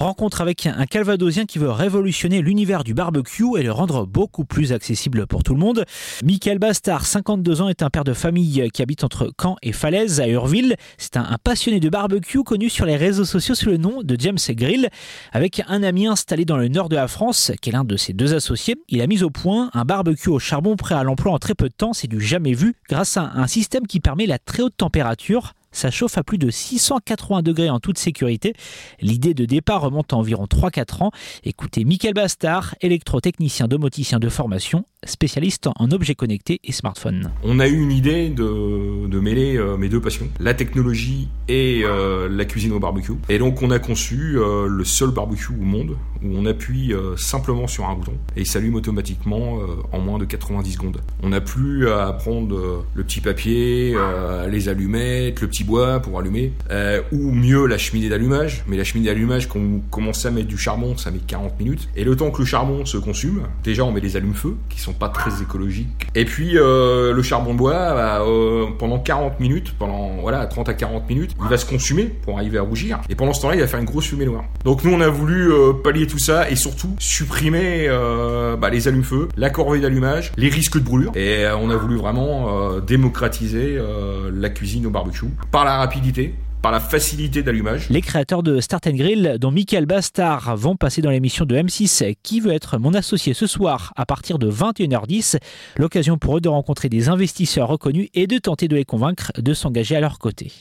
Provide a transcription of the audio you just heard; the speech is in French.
Rencontre avec un Calvadosien qui veut révolutionner l'univers du barbecue et le rendre beaucoup plus accessible pour tout le monde. Michael Bastard, 52 ans, est un père de famille qui habite entre Caen et Falaise à Urville. C'est un, passionné de barbecue connu sur les réseaux sociaux sous le nom de James Grill. Avec un ami installé dans le nord de la France, qui est l'un de ses deux associés, il a mis au point un barbecue au charbon prêt à l'emploi en très peu de temps. C'est du jamais vu grâce à un système qui permet la très haute température ça chauffe à plus de 680 degrés en toute sécurité. L'idée de départ remonte à environ 3-4 ans. Écoutez Michael Bastard, électrotechnicien domoticien de formation, spécialiste en objets connectés et smartphones. On a eu une idée de, mêler euh, mes deux passions, la technologie et euh, la cuisine au barbecue. Et donc on a conçu euh, le seul barbecue au monde où on appuie simplement sur un bouton et il s'allume automatiquement en moins de 90 secondes. On n'a plus à prendre le petit papier, les allumettes, le petit bois pour allumer, ou mieux la cheminée d'allumage. Mais la cheminée d'allumage, quand on commence à mettre du charbon, ça met 40 minutes. Et le temps que le charbon se consume, déjà on met des allumes-feu qui sont pas très écologiques. Et puis euh, le charbon de bois, bah, euh, pendant 40 minutes, pendant voilà 30 à 40 minutes, il va se consumer pour arriver à rougir. Et pendant ce temps-là, il va faire une grosse fumée noire. Donc nous, on a voulu euh, pallier tout ça et surtout supprimer bah, les allumes-feu, la corvée d'allumage, les risques de brûlure. Et on a voulu vraiment démocratiser la cuisine au barbecue par la rapidité, par la facilité d'allumage. Les créateurs de Start Grill, dont Michael Bastard, vont passer dans l'émission de M6 Qui veut être mon associé ce soir à partir de 21h10. L'occasion pour eux de rencontrer des investisseurs reconnus et de tenter de les convaincre de s'engager à leur côté.